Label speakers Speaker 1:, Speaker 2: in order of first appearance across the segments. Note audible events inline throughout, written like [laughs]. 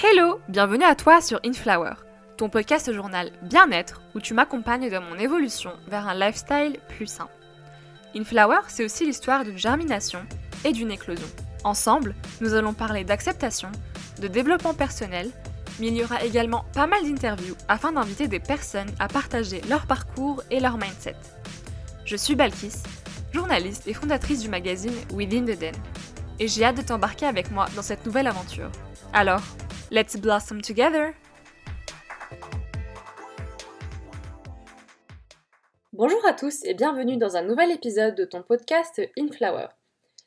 Speaker 1: Hello, bienvenue à toi sur Inflower, ton podcast journal bien-être où tu m'accompagnes dans mon évolution vers un lifestyle plus sain. Inflower, c'est aussi l'histoire d'une germination et d'une éclosion. Ensemble, nous allons parler d'acceptation, de développement personnel, mais il y aura également pas mal d'interviews afin d'inviter des personnes à partager leur parcours et leur mindset. Je suis Balkis, journaliste et fondatrice du magazine Within the Den, et j'ai hâte de t'embarquer avec moi dans cette nouvelle aventure. Alors, let's blossom together! Bonjour à tous et bienvenue dans un nouvel épisode de ton podcast Inflower.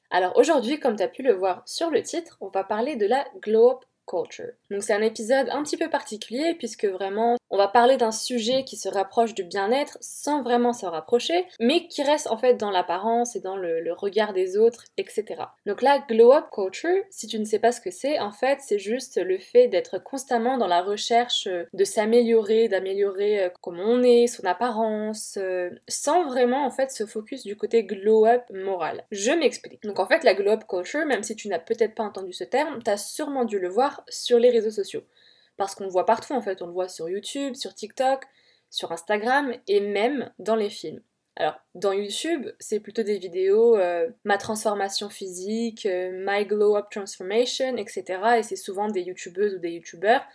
Speaker 1: Alors aujourd'hui, comme tu as pu le voir sur le titre, on va parler de la Glow Up Culture. Donc c'est un épisode un petit peu particulier puisque vraiment on va parler d'un sujet qui se rapproche du bien-être sans vraiment se rapprocher, mais qui reste en fait dans l'apparence et dans le, regard des autres, etc. Donc la glow up culture, si tu ne sais pas ce que c'est, en fait c'est juste le fait d'être constamment dans la recherche de s'améliorer, d'améliorer euh, comment on est, son apparence, euh, sans vraiment en fait se focus du côté glow up moral. Je m'explique. Donc en fait la glow up culture, même si tu n'as peut-être pas entendu ce terme, tu as sûrement dû le voir sur les réseaux sociaux parce qu'on le voit partout en fait, on le voit sur YouTube, sur TikTok, sur Instagram et même dans les films. Alors, dans YouTube, c'est plutôt des vidéos euh, ma transformation physique, euh, my glow up transformation, etc. Et c'est souvent des youtubeuses ou des youtubeurs,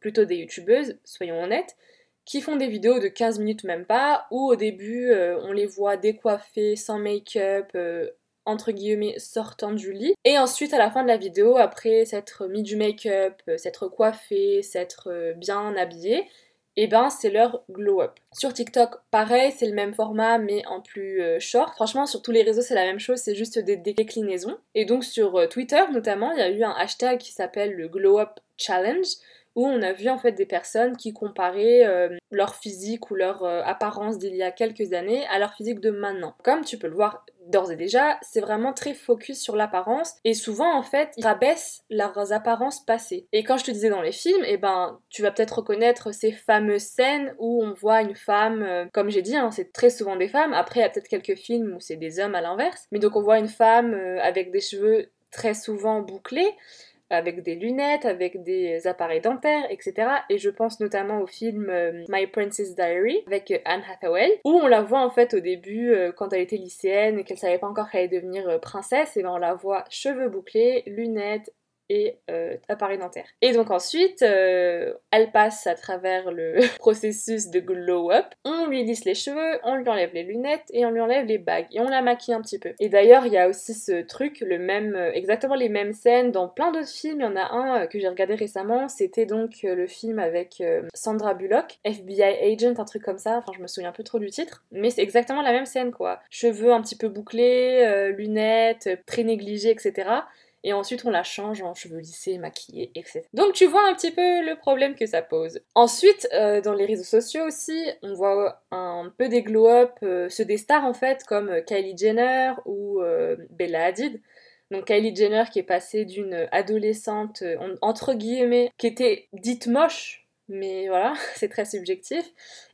Speaker 1: plutôt des youtubeuses, soyons honnêtes, qui font des vidéos de 15 minutes même pas, où au début euh, on les voit décoiffés, sans make-up, entre guillemets sortant du lit. Et ensuite à la fin de la vidéo, après s'être mis du make-up, euh, s'être coiffé, s'être euh, bien habillé, et eh ben c'est leur glow up. Sur TikTok, pareil, c'est le même format mais en plus euh, short. Franchement, sur tous les réseaux, c'est la même chose, c'est juste des déclinaisons. Et donc sur Twitter notamment, il y a eu un hashtag qui s'appelle le glow up challenge où on a vu en fait des personnes qui comparaient leur physique ou leur apparence d'il y a quelques années à leur physique de maintenant. Comme tu peux le voir d'ores et déjà, c'est vraiment très focus sur l'apparence et souvent en fait ils rabaissent leurs apparences passées. Et quand je te disais dans les films, eh ben tu vas peut-être reconnaître ces fameuses scènes où on voit une femme, euh, comme j'ai dit, hein, c'est très souvent des femmes. Après il y a peut-être quelques films où c'est des hommes à l'inverse, mais donc on voit une femme avec des cheveux très souvent bouclés avec des lunettes, avec des appareils dentaires, etc. Et je pense notamment au film euh, My Princess Diary avec euh, Anne Hathaway, où on la voit en fait au début euh, quand elle était lycéenne et qu'elle savait pas encore qu'elle allait devenir princesse, et ben on la voit cheveux bouclés, lunettes, et euh, appareil dentaire. Et donc ensuite, euh, elle passe à travers le [laughs] processus de glow up. On lui lisse les cheveux, on lui enlève les lunettes et on lui enlève les bagues et on la maquille un petit peu. Et d'ailleurs, il y a aussi ce truc, le même, euh, exactement les mêmes scènes dans plein d'autres films. Il y en a un que j'ai regardé récemment, c'était donc le film avec Sandra Bullock, FBI Agent, un truc comme ça. Enfin, je me souviens un peu trop du titre, mais c'est exactement la même scène quoi. Cheveux un petit peu bouclés, lunettes, très négligées, etc et ensuite on la change en cheveux lissés, maquillés, etc. Donc tu vois un petit peu le problème que ça pose. Ensuite, euh, dans les réseaux sociaux aussi, on voit un peu des glow-up, euh, ceux des stars en fait, comme euh, Kylie Jenner ou Bella Hadid. Donc Kylie Jenner qui est passée d'une adolescente, entre guillemets, qui était dite moche, mais voilà, [laughs] c'est très subjectif.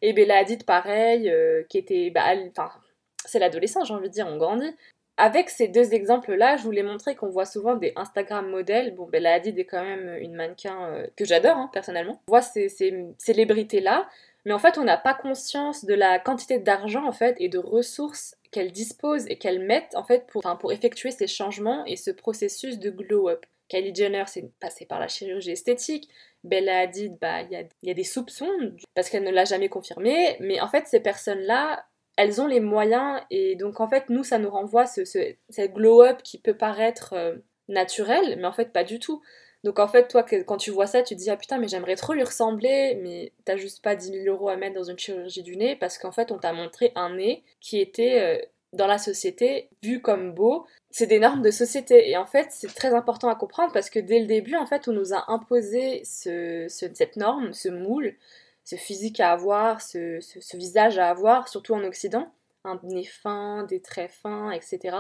Speaker 1: Et Bella Hadid pareil, qui était... Bah, enfin, c'est l'adolescence, j'ai envie de dire, on grandit. Avec ces deux exemples-là, je voulais montrer qu'on voit souvent des Instagram modèles. Bon, Bella Hadid est quand même une mannequin euh, que j'adore, hein, personnellement. On voit ces, célébrités-là, mais en fait, on n'a pas conscience de la quantité d'argent, en fait, et de ressources qu'elles disposent et qu'elles mettent, en fait, pour, pour effectuer ces changements et ce processus de glow-up. Kylie Jenner, c'est passé par la chirurgie esthétique. Bella Hadid, bah, il y y a des soupçons, parce qu'elle ne l'a jamais confirmé. Mais en fait, ces personnes-là, elles ont les moyens et donc en fait nous ça nous renvoie ce, cette glow-up qui peut paraître euh, naturel mais en fait pas du tout. Donc en fait toi quand tu vois ça tu te dis ah putain mais j'aimerais trop lui ressembler mais t'as juste pas 10 000 euros à mettre dans une chirurgie du nez parce qu'en fait on t'a montré un nez qui était euh, dans la société vu comme beau. C'est des normes de société et en fait c'est très important à comprendre parce que dès le début en fait on nous a imposé ce, cette norme, ce moule ce physique à avoir, ce, visage à avoir, surtout en Occident, un nez fin, des traits fins, etc.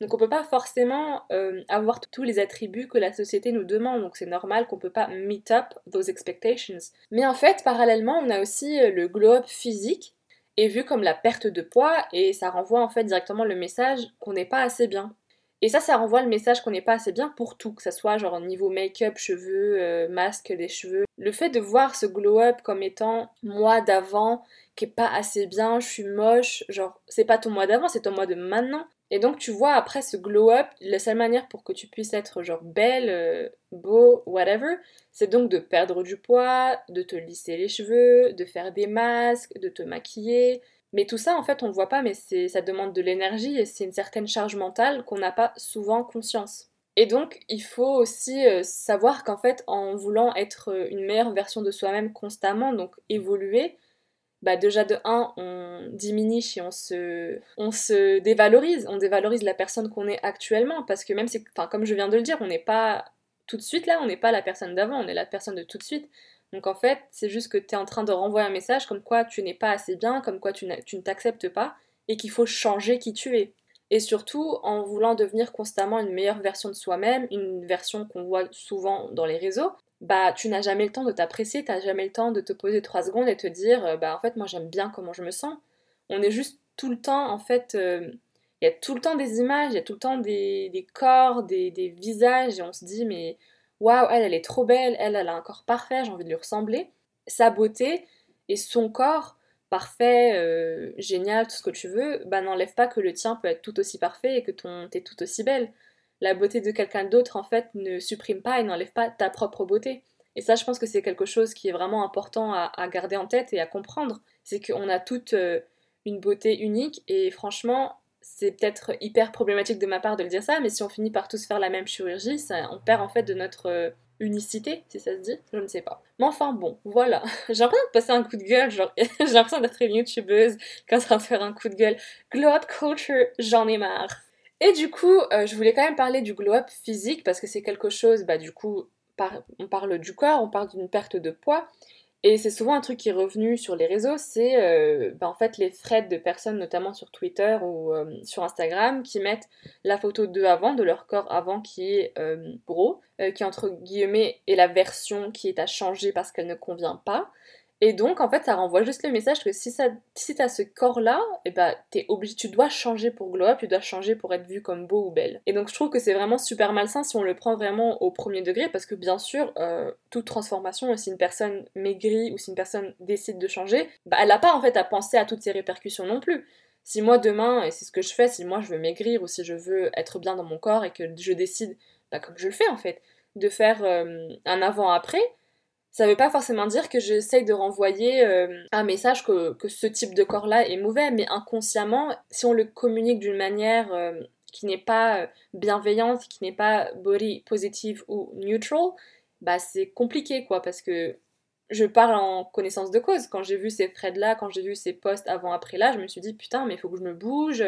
Speaker 1: Donc on peut pas forcément euh, avoir tous les attributs que la société nous demande, donc c'est normal qu'on peut pas meet up those expectations. Mais en fait, parallèlement, on a aussi euh, le glow-up physique, et vu comme la perte de poids, et ça renvoie en fait directement le message qu'on n'est pas assez bien. Et ça, ça renvoie le message qu'on n'est pas assez bien pour tout, que ce soit genre au niveau make-up, cheveux, euh, masque des cheveux. Le fait de voir ce glow-up comme étant moi d'avant, qui est pas assez bien, je suis moche, genre c'est pas ton moi d'avant, c'est ton moi de maintenant. Et donc tu vois après ce glow-up, la seule manière pour que tu puisses être genre belle, euh, beau, whatever, c'est donc de perdre du poids, de te lisser les cheveux, de faire des masques, de te maquiller, mais tout ça, en fait, on ne le voit pas, mais ça demande de l'énergie et c'est une certaine charge mentale qu'on n'a pas souvent conscience. Et donc, il faut aussi euh, savoir qu'en fait, en voulant être euh, une meilleure version de soi-même constamment, donc évoluer, bah déjà de 1, on diminue et on se, dévalorise, on dévalorise la personne qu'on est actuellement, parce que même si, enfin, comme je viens de le dire, on n'est pas tout de suite là, on n'est pas la personne d'avant, on est la personne de tout de suite. Donc en fait, c'est juste que tu es en train de renvoyer un message comme quoi tu n'es pas assez bien, comme quoi tu, ne t'acceptes pas, et qu'il faut changer qui tu es. Et surtout, en voulant devenir constamment une meilleure version de soi-même, une version qu'on voit souvent dans les réseaux, bah tu n'as jamais le temps de t'apprécier, tu n'as jamais le temps de te poser trois secondes et te dire euh, bah en fait moi j'aime bien comment je me sens. On est juste tout le temps en fait euh, il y a tout le temps des images, il y a tout le temps des, corps, des, des, visages, et on se dit, mais waouh, elle, elle est trop belle, elle, elle a un corps parfait, j'ai envie de lui ressembler. Sa beauté et son corps parfait, euh, génial, tout ce que tu veux, bah n'enlève pas que le tien peut être tout aussi parfait et que ton t'es tout aussi belle. La beauté de quelqu'un d'autre, en fait, ne supprime pas et n'enlève pas ta propre beauté. Et ça, je pense que c'est quelque chose qui est vraiment important à, garder en tête et à comprendre. C'est qu'on a toute euh, une beauté unique et franchement, c'est peut-être hyper problématique de ma part de le dire ça, mais si on finit par tous faire la même chirurgie, ça, on perd en fait de notre euh, unicité, si ça se dit, je ne sais pas. Mais enfin bon, voilà. [laughs] J'ai l'impression de passer un coup de gueule, genre [laughs] j'ai l'impression d'être une youtubeuse quand on va faire un coup de gueule. Glow up culture, j'en ai marre. Et du coup, euh, je voulais quand même parler du glow up physique parce que c'est quelque chose, bah du coup, on parle du corps, on parle d'une perte de poids. Et c'est souvent un truc qui est revenu sur les réseaux, c'est euh, bah, en fait les threads de personnes, notamment sur Twitter ou euh, sur Instagram, qui mettent la photo d'eux avant, de leur corps avant qui est euh, gros, qui entre guillemets est la version qui est à changer parce qu'elle ne convient pas. Et donc, en fait, ça renvoie juste le message que si, ça, si t'as ce corps-là, et eh bah, t'es obligé, tu dois changer pour glow up, tu dois changer pour être vu comme beau ou belle. Et donc, je trouve que c'est vraiment super malsain si on le prend vraiment au premier degré, parce que bien sûr, euh, toute transformation, si une personne maigrit ou si une personne décide de changer, bah, elle n'a pas en fait à penser à toutes ces répercussions non plus. Si moi demain, et c'est ce que je fais, si moi je veux maigrir ou si je veux être bien dans mon corps et que je décide, bah, comme je le fais en fait, de faire euh, un avant-après, ça veut pas forcément dire que j'essaye de renvoyer euh, un message que, ce type de corps-là est mauvais, mais inconsciemment, si on le communique d'une manière euh, qui n'est pas euh, bienveillante, qui n'est pas body positive ou neutral, bah c'est compliqué quoi, parce que je parle en connaissance de cause. Quand j'ai vu ces threads-là, quand j'ai vu ces posts avant-après-là, je me suis dit putain, mais il faut que je me bouge,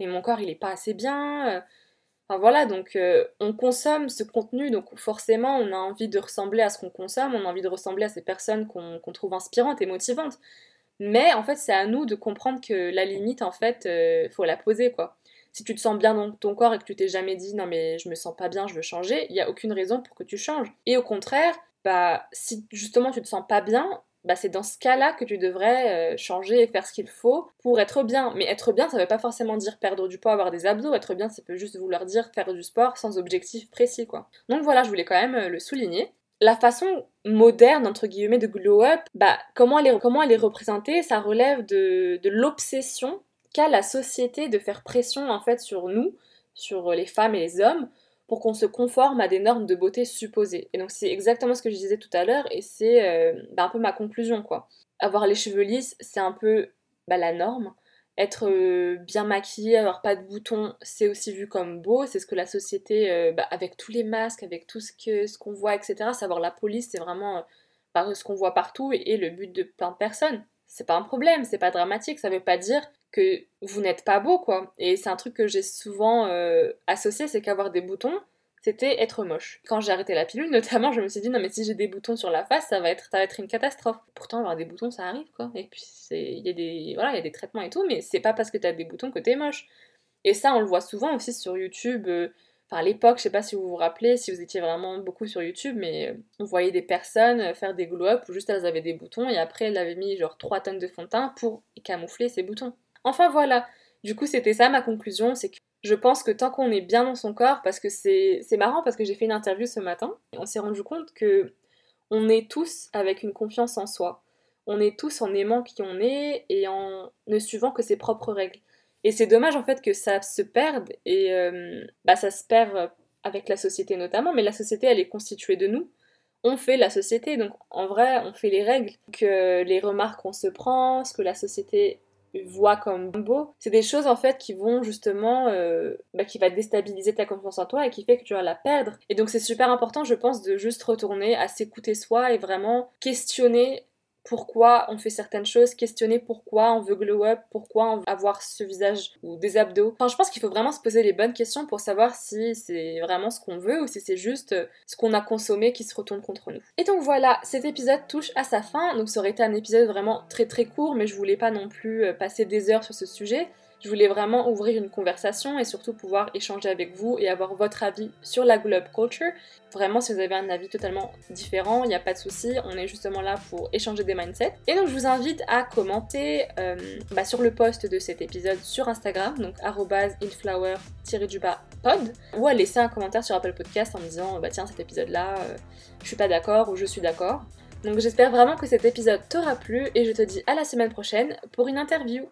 Speaker 1: et mon corps il est pas assez bien Voilà, donc euh, on consomme ce contenu, donc forcément on a envie de ressembler à ce qu'on consomme, on a envie de ressembler à ces personnes qu'on trouve inspirantes et motivantes. Mais en fait c'est à nous de comprendre que la limite en fait euh, faut la poser quoi. Si tu te sens bien dans ton corps et que tu t'es jamais dit non mais je me sens pas bien, je veux changer, il n'y a aucune raison pour que tu changes. Et au contraire, bah si justement tu te sens pas bien, bah c'est dans ce cas-là que tu devrais euh, changer et faire ce qu'il faut pour être bien. Mais être bien, ça veut pas forcément dire perdre du poids, avoir des abdos. Être bien, ça peut juste vouloir dire faire du sport sans objectif précis, quoi. Donc voilà, je voulais quand même euh, le souligner. La façon moderne, entre guillemets, de glow up, bah, comment elle est, comment elle est représentée, ça relève de, de l'obsession qu'a la société de faire pression, en fait, sur nous, sur les femmes et les hommes, pour qu'on se conforme à des normes de beauté supposées. Et donc c'est exactement ce que je disais tout à l'heure et c'est euh, bah, un peu ma conclusion quoi. Avoir les cheveux lisses, c'est un peu bah, la norme. Être euh, bien maquillé, avoir pas de boutons, c'est aussi vu comme beau. C'est ce que la société, euh, bah, avec tous les masques, avec tout ce qu'on ce qu'on voit, etc. Savoir la police, c'est vraiment ce qu'on voit partout et, et, le but de plein de personnes. C'est pas un problème, c'est pas dramatique. Ça veut pas dire que vous n'êtes pas beau, quoi. Et c'est un truc que j'ai souvent euh, associé, c'est qu'avoir des boutons, c'était être moche. Quand j'ai arrêté la pilule, [laughs] notamment, je me suis dit, non mais si j'ai des boutons sur la face, ça va être, ça va être une catastrophe. Pourtant, avoir des boutons, ça arrive, quoi. Et puis, il y, a des, voilà, y a des traitements et tout, mais c'est pas parce que t'as des boutons que t'es moche. Et ça, on le voit souvent aussi sur YouTube. Euh, à l'époque, je sais pas si vous vous rappelez, si vous étiez vraiment beaucoup sur YouTube, mais euh, on voyait des personnes faire des glow-up où juste elles avaient des boutons et après elles avaient mis genre 3 tonnes de fond de teint pour camoufler ces boutons. Enfin voilà, du coup c'était ça ma conclusion, c'est que Je pense que tant qu'on est bien dans son corps, parce que c'est marrant parce que j'ai fait une interview ce matin, on s'est rendu compte que on est tous avec une confiance en soi. On est tous en aimant qui on est et en ne suivant que ses propres règles. Et c'est dommage en fait que ça se perde et euh, bah, ça se perd avec la société notamment, mais la société elle est constituée de nous. On fait la société, donc en vrai on fait les règles, que les remarques qu'on se prend, ce que la société voit comme beau, c'est des choses en fait qui vont justement, euh, bah, qui va déstabiliser ta confiance en toi et qui fait que tu vas la perdre. Et donc c'est super important je pense de juste retourner à s'écouter soi et vraiment questionner pourquoi on fait certaines choses, questionner pourquoi on veut glow up, pourquoi on veut avoir ce visage ou des abdos. Enfin, je pense qu'il faut vraiment se poser les bonnes questions pour savoir si c'est vraiment ce qu'on veut ou si c'est juste ce qu'on a consommé qui se retourne contre nous. Et donc voilà, cet épisode touche à sa fin, donc ça aurait été un épisode vraiment très très court, mais je voulais pas non plus euh, passer des heures sur ce sujet. Je voulais vraiment ouvrir une conversation et surtout pouvoir échanger avec vous et avoir votre avis sur la globe culture. Vraiment, si vous avez un avis totalement différent, il n'y a pas de souci, on est justement là pour échanger des mindsets. Et donc, je vous invite à commenter euh, bah, sur le post de cet épisode sur Instagram, donc inflower-pod, ou à laisser un commentaire sur Apple Podcast en disant bah tiens, cet épisode-là, euh, je suis pas d'accord ou je suis d'accord. Donc, j'espère vraiment que cet épisode t'aura plu et je te dis à la semaine prochaine pour une interview.